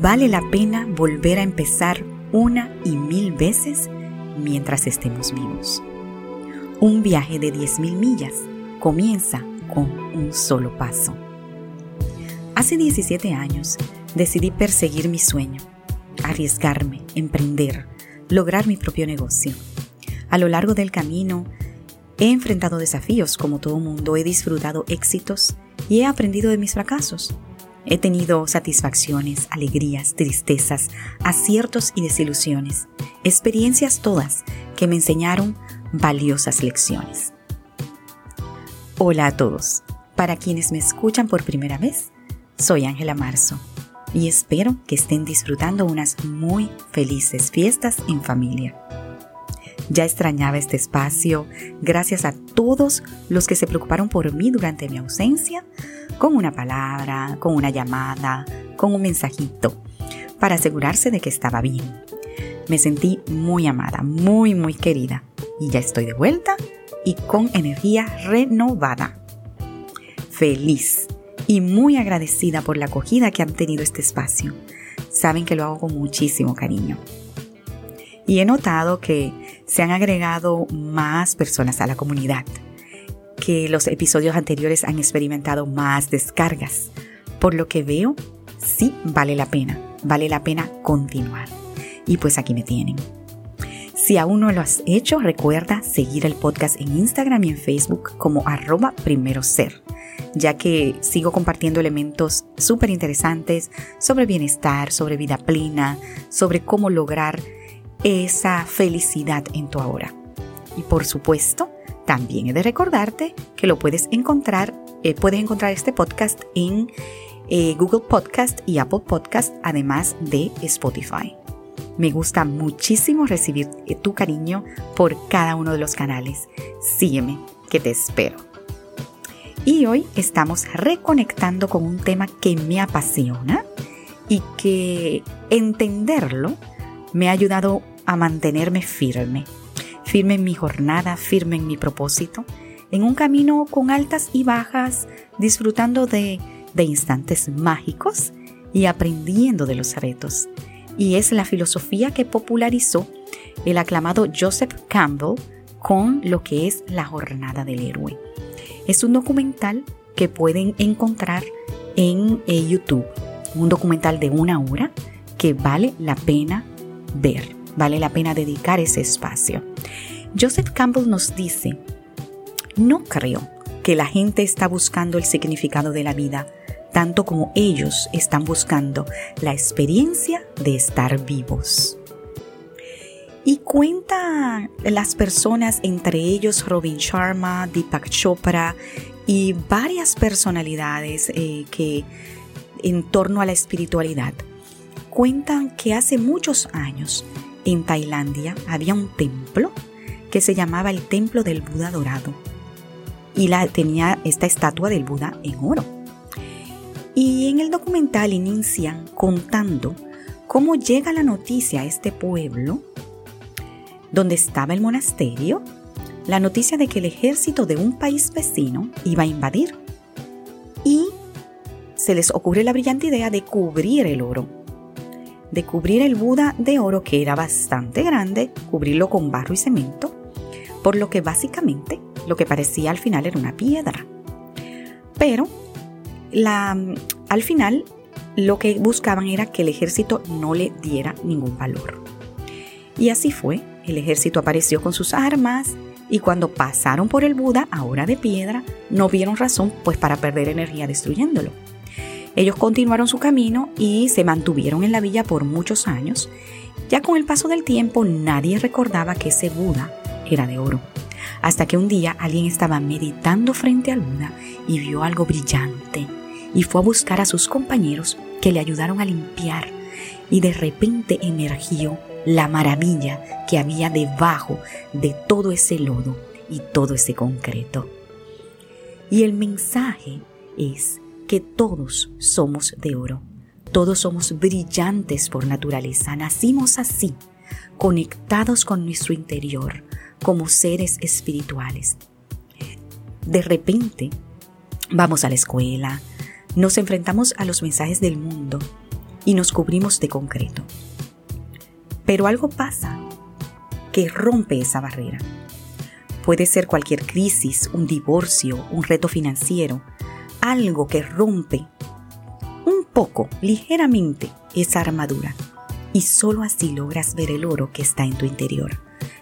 vale la pena volver a empezar una y mil veces mientras estemos vivos. Un viaje de 10.000 millas comienza con un solo paso. Hace 17 años decidí perseguir mi sueño, arriesgarme, emprender, lograr mi propio negocio. A lo largo del camino he enfrentado desafíos como todo mundo, he disfrutado éxitos y he aprendido de mis fracasos. He tenido satisfacciones, alegrías, tristezas, aciertos y desilusiones, experiencias todas que me enseñaron valiosas lecciones. Hola a todos. Para quienes me escuchan por primera vez, soy Ángela Marzo y espero que estén disfrutando unas muy felices fiestas en familia. Ya extrañaba este espacio gracias a todos los que se preocuparon por mí durante mi ausencia, con una palabra, con una llamada, con un mensajito, para asegurarse de que estaba bien. Me sentí muy amada, muy, muy querida y ya estoy de vuelta y con energía renovada. Feliz y muy agradecida por la acogida que han tenido este espacio. Saben que lo hago con muchísimo cariño. Y he notado que se han agregado más personas a la comunidad, que los episodios anteriores han experimentado más descargas, por lo que veo, sí vale la pena, vale la pena continuar. Y pues aquí me tienen. Si aún no lo has hecho, recuerda seguir el podcast en Instagram y en Facebook como arroba primero ser ya que sigo compartiendo elementos súper interesantes sobre bienestar, sobre vida plena, sobre cómo lograr esa felicidad en tu ahora. Y por supuesto, también he de recordarte que lo puedes encontrar, eh, puedes encontrar este podcast en eh, Google Podcast y Apple Podcast, además de Spotify. Me gusta muchísimo recibir eh, tu cariño por cada uno de los canales. Sígueme, que te espero. Y hoy estamos reconectando con un tema que me apasiona y que entenderlo me ha ayudado a mantenerme firme, firme en mi jornada, firme en mi propósito, en un camino con altas y bajas, disfrutando de, de instantes mágicos y aprendiendo de los retos. Y es la filosofía que popularizó el aclamado Joseph Campbell con lo que es la jornada del héroe. Es un documental que pueden encontrar en eh, YouTube, un documental de una hora que vale la pena ver, vale la pena dedicar ese espacio. Joseph Campbell nos dice, no creo que la gente está buscando el significado de la vida tanto como ellos están buscando la experiencia de estar vivos. Y cuenta las personas, entre ellos Robin Sharma, Deepak Chopra y varias personalidades eh, que en torno a la espiritualidad, cuentan que hace muchos años en Tailandia había un templo que se llamaba el Templo del Buda Dorado y la, tenía esta estatua del Buda en oro. Y en el documental inician contando cómo llega la noticia a este pueblo donde estaba el monasterio, la noticia de que el ejército de un país vecino iba a invadir. Y se les ocurre la brillante idea de cubrir el oro, de cubrir el Buda de oro que era bastante grande, cubrirlo con barro y cemento, por lo que básicamente lo que parecía al final era una piedra. Pero al final lo que buscaban era que el ejército no le diera ningún valor. Y así fue, el ejército apareció con sus armas y cuando pasaron por el Buda, ahora de piedra, no vieron razón pues para perder energía destruyéndolo. Ellos continuaron su camino y se mantuvieron en la villa por muchos años. Ya con el paso del tiempo nadie recordaba que ese Buda era de oro. Hasta que un día alguien estaba meditando frente al Buda y vio algo brillante y fue a buscar a sus compañeros que le ayudaron a limpiar y de repente emergió la maravilla que había debajo de todo ese lodo y todo ese concreto. Y el mensaje es todos somos de oro, todos somos brillantes por naturaleza, nacimos así, conectados con nuestro interior, como seres espirituales. De repente, vamos a la escuela, nos enfrentamos a los mensajes del mundo, y nos cubrimos de concreto. Pero algo pasa que rompe esa barrera. Puede ser cualquier crisis, un divorcio, un reto financiero, algo que rompe un poco, ligeramente, esa armadura. Y solo así logras ver el oro que está en tu interior.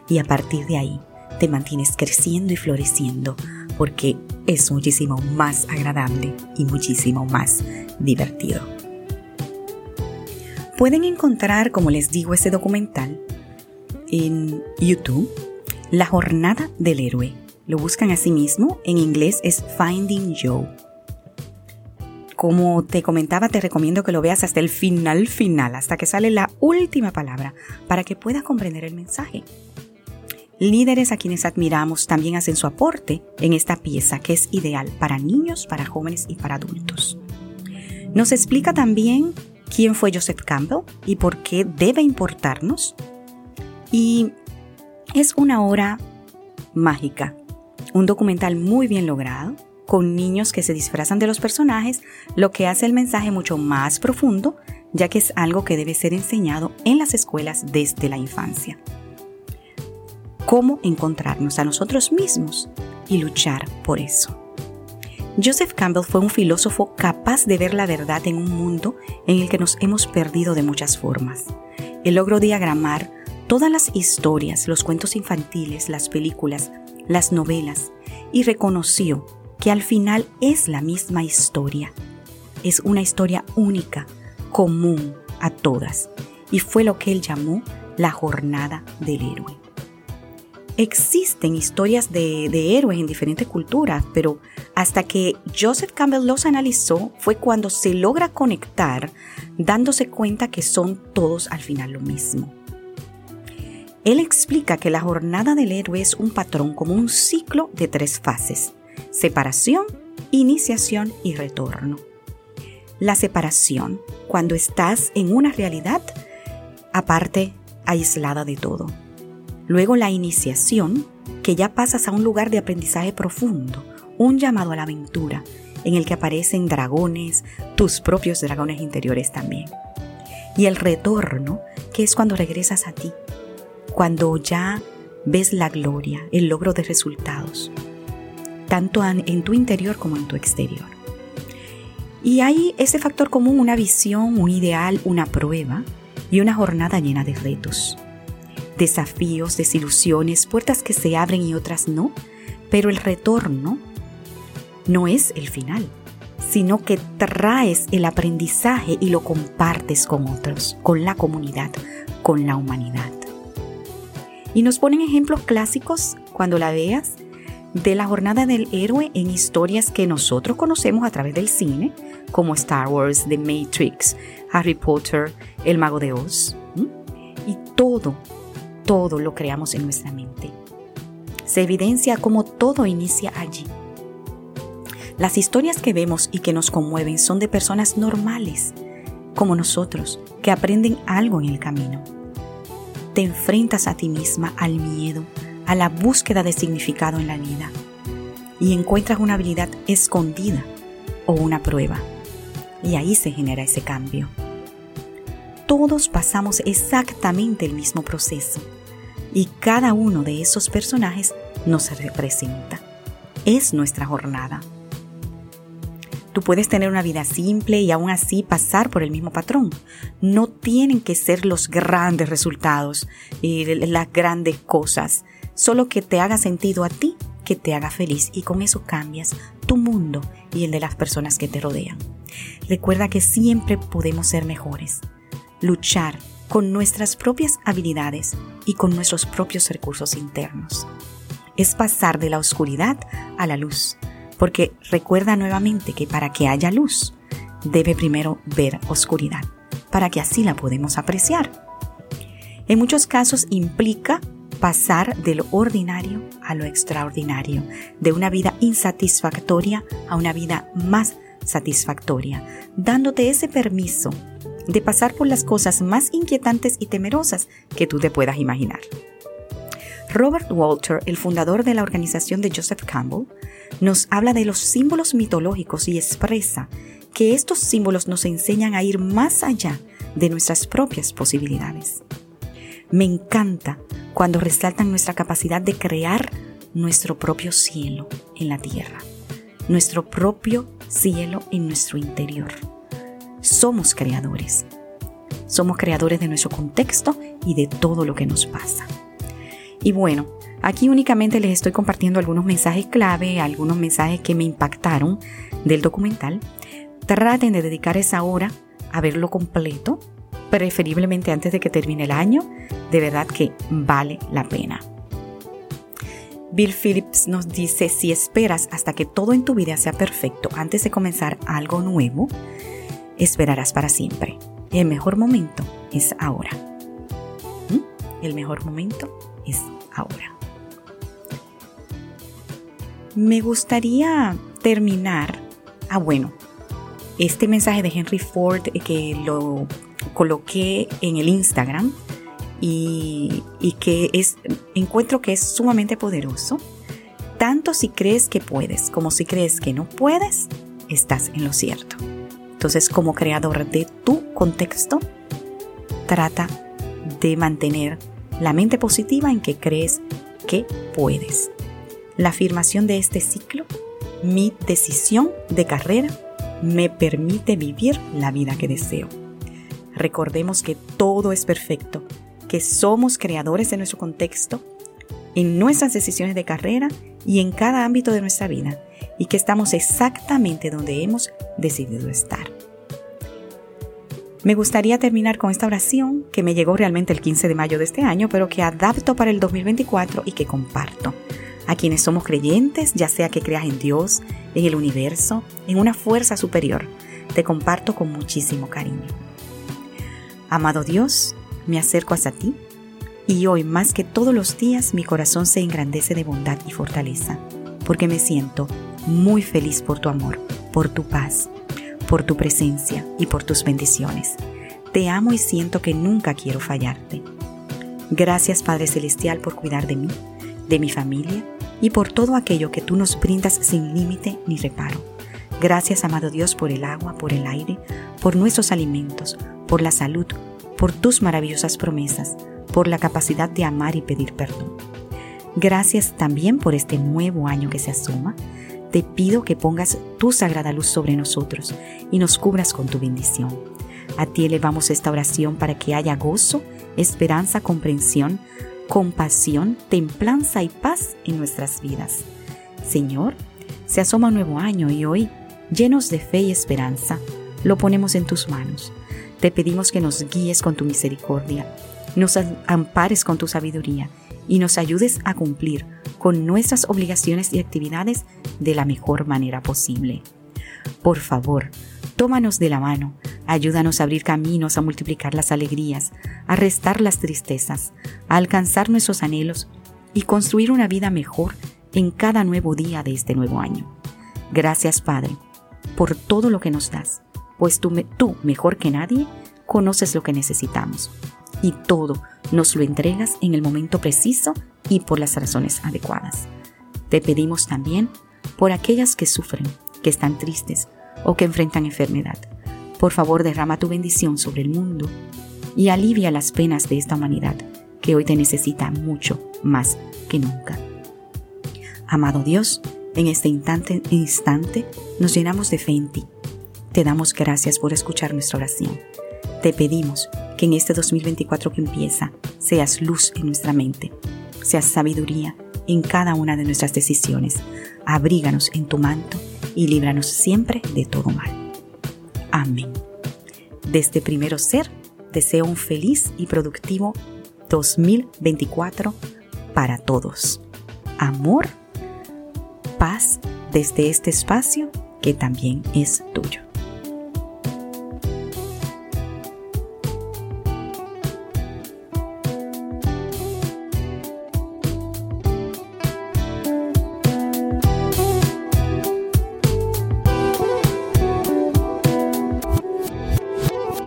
Y a partir de ahí te mantienes creciendo y floreciendo porque es muchísimo más agradable y muchísimo más divertido. Pueden encontrar, como les digo, ese documental en YouTube, La Jornada del Héroe. Lo buscan así mismo, en inglés es Finding Joe. Como te comentaba, te recomiendo que lo veas hasta el final final, hasta que sale la última palabra, para que puedas comprender el mensaje. Líderes a quienes admiramos también hacen su aporte en esta pieza que es ideal para niños, para jóvenes y para adultos. Nos explica también quién fue Joseph Campbell y por qué debe importarnos. Y es una hora mágica, un documental muy bien logrado, con niños que se disfrazan de los personajes, lo que hace el mensaje mucho más profundo, ya que es algo que debe ser enseñado en las escuelas desde la infancia. Cómo encontrarnos a nosotros mismos y luchar por eso. Joseph Campbell fue un filósofo capaz de ver la verdad en un mundo en el que nos hemos perdido de muchas formas. Él logró diagramar todas las historias, los cuentos infantiles, las películas, las novelas, y reconoció que al final es la misma historia. Es una historia única, común a todas, y fue lo que él llamó la jornada del héroe. Existen historias de, héroes en diferentes culturas, pero hasta que Joseph Campbell los analizó fue cuando se logra conectar dándose cuenta que son todos al final lo mismo. Él explica que la jornada del héroe es un patrón como un ciclo de tres fases, separación, iniciación y retorno. La separación, cuando estás en una realidad aparte, aislada de todo Luego la iniciación, que ya pasas a un lugar de aprendizaje profundo, un llamado a la aventura, en el que aparecen dragones, tus propios dragones interiores también. Y el retorno, que es cuando regresas a ti, cuando ya ves la gloria, el logro de resultados, tanto en tu interior como en tu exterior. Y hay ese factor común, una visión, un ideal, una prueba y una jornada llena de retos desafíos, desilusiones, puertas que se abren y otras no, pero el retorno no es el final, sino que traes el aprendizaje y lo compartes con otros, con la comunidad, con la humanidad. Y nos ponen ejemplos clásicos cuando la veas de la jornada del héroe en historias que nosotros conocemos a través del cine, como Star Wars, The Matrix, Harry Potter, El Mago de Oz. Y todo todo lo creamos en nuestra mente. Se evidencia cómo todo inicia allí. Las historias que vemos y que nos conmueven son de personas normales, como nosotros, que aprenden algo en el camino. Te enfrentas a ti misma al miedo, a la búsqueda de significado en la vida, y encuentras una habilidad escondida o una prueba. Y ahí se genera ese cambio. Todos pasamos exactamente el mismo proceso y cada uno de esos personajes nos representa. Es nuestra jornada. Tú puedes tener una vida simple y aún así pasar por el mismo patrón. No tienen que ser los grandes resultados y las grandes cosas, solo que te haga sentido a ti, que te haga feliz y con eso cambias tu mundo y el de las personas que te rodean. Recuerda que siempre podemos ser mejores, luchar con nuestras propias habilidades y con nuestros propios recursos internos. Es pasar de la oscuridad a la luz, porque recuerda nuevamente que para que haya luz, debe primero ver oscuridad, para que así la podemos apreciar. En muchos casos implica pasar de lo ordinario a lo extraordinario, de una vida insatisfactoria a una vida más satisfactoria, dándote ese permiso de pasar por las cosas más inquietantes y temerosas que tú te puedas imaginar. Robert Walter, el fundador de la organización de Joseph Campbell, nos habla de los símbolos mitológicos y expresa que estos símbolos nos enseñan a ir más allá de nuestras propias posibilidades. Me encanta cuando resaltan nuestra capacidad de crear nuestro propio cielo en la tierra, nuestro propio cielo en nuestro interior. Somos creadores. Somos creadores de nuestro contexto y de todo lo que nos pasa. Y bueno, aquí únicamente les estoy compartiendo algunos mensajes clave, algunos mensajes que me impactaron del documental. Traten de dedicar esa hora a verlo completo, preferiblemente antes de que termine el año. De verdad que vale la pena. Bill Phillips nos dice, si esperas hasta que todo en tu vida sea perfecto antes de comenzar algo nuevo, esperarás para siempre. El mejor momento es ahora. ¿Mm? El mejor momento es ahora. Me gustaría terminar. Ah, bueno, este mensaje de Henry Ford que lo coloqué en el Instagram y, que es, encuentro que es sumamente poderoso. Tanto si crees que puedes como si crees que no puedes, estás en lo cierto. Entonces, como creador de tu contexto, trata de mantener la mente positiva en que crees que puedes. La afirmación de este ciclo, mi decisión de carrera, me permite vivir la vida que deseo. Recordemos que todo es perfecto que somos creadores de nuestro contexto, en nuestras decisiones de carrera y en cada ámbito de nuestra vida, y que estamos exactamente donde hemos decidido estar. Me gustaría terminar con esta oración que me llegó realmente el 15 de mayo de este año, pero que adapto para el 2024 y que comparto. A quienes somos creyentes, ya sea que creas en Dios, en el universo, en una fuerza superior, te comparto con muchísimo cariño. Amado Dios, me acerco hacia ti y hoy más que todos los días mi corazón se engrandece de bondad y fortaleza, porque me siento muy feliz por tu amor, por tu paz, por tu presencia y por tus bendiciones. Te amo y siento que nunca quiero fallarte. Gracias Padre Celestial por cuidar de mí, de mi familia y por todo aquello que tú nos brindas sin límite ni reparo. Gracias amado Dios por el agua, por el aire, por nuestros alimentos, por la salud, por tus maravillosas promesas, por la capacidad de amar y pedir perdón. Gracias también por este nuevo año que se asoma. Te pido que pongas tu sagrada luz sobre nosotros y nos cubras con tu bendición. A ti elevamos esta oración para que haya gozo, esperanza, comprensión, compasión, templanza y paz en nuestras vidas. Señor, se asoma un nuevo año y hoy, llenos de fe y esperanza, lo ponemos en tus manos te pedimos que nos guíes con tu misericordia, nos ampares con tu sabiduría y nos ayudes a cumplir con nuestras obligaciones y actividades de la mejor manera posible. Por favor, tómanos de la mano, ayúdanos a abrir caminos, a multiplicar las alegrías, a restar las tristezas, a alcanzar nuestros anhelos y construir una vida mejor en cada nuevo día de este nuevo año. Gracias Padre, por todo lo que nos das pues tú, tú mejor que nadie conoces lo que necesitamos y todo nos lo entregas en el momento preciso y por las razones adecuadas. Te pedimos también por aquellas que sufren, que están tristes o que enfrentan enfermedad. Por favor, derrama tu bendición sobre el mundo y alivia las penas de esta humanidad que hoy te necesita mucho más que nunca. Amado Dios, en este instante, instante nos llenamos de fe en ti te damos gracias por escuchar nuestra oración. Te pedimos que en este 2024 que empieza seas luz en nuestra mente, seas sabiduría en cada una de nuestras decisiones. Abríganos en tu manto y líbranos siempre de todo mal. Amén. Desde Primero Ser, deseo un feliz y productivo 2024 para todos. Amor, paz desde este espacio que también es tuyo.